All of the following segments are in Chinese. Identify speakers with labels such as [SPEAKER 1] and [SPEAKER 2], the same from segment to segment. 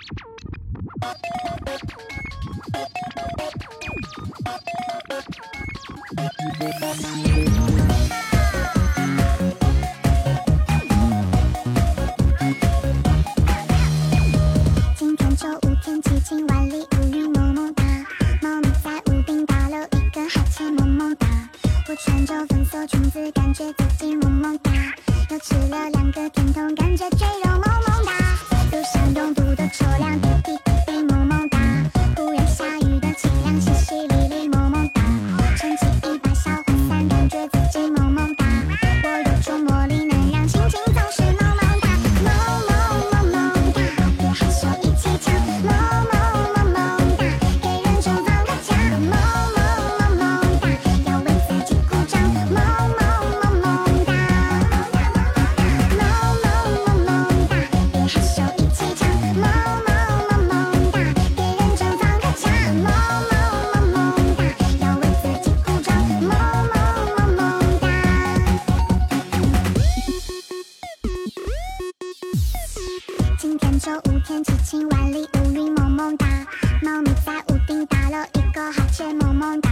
[SPEAKER 1] 今天周五天气晴，万里无云萌萌哒。猫咪在屋顶打了一个哈欠，萌萌哒。我穿着粉色裙子，感觉自己萌萌哒。又吃了两个甜筒，感觉赘肉萌萌哒。路上拥堵的周五天气晴，万里乌云萌萌哒。猫咪在屋顶打了一个哈欠，萌萌哒。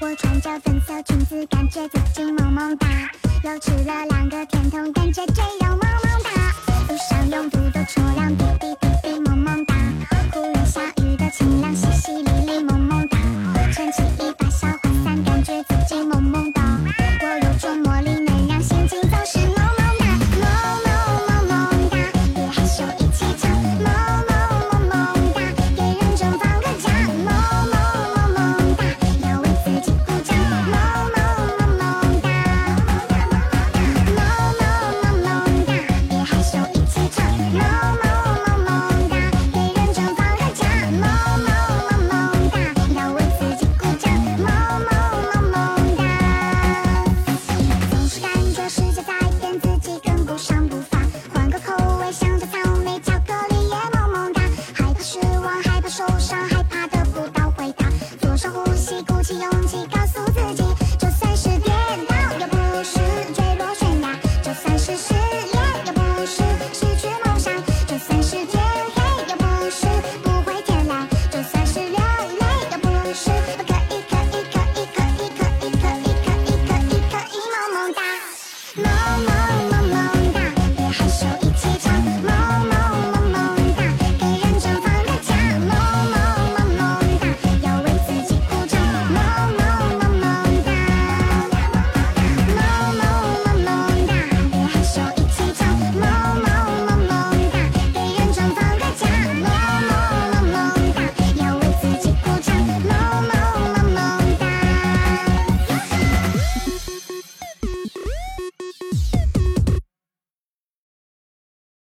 [SPEAKER 1] 我穿着粉色裙子，感觉自己萌萌哒。又吃了两个甜筒，感觉嘴肉萌萌哒。路上拥堵的车辆滴滴滴滴，萌萌哒。忽然下雨的清凉淅淅沥沥，萌萌哒。撑起一把小花伞，感觉自己萌。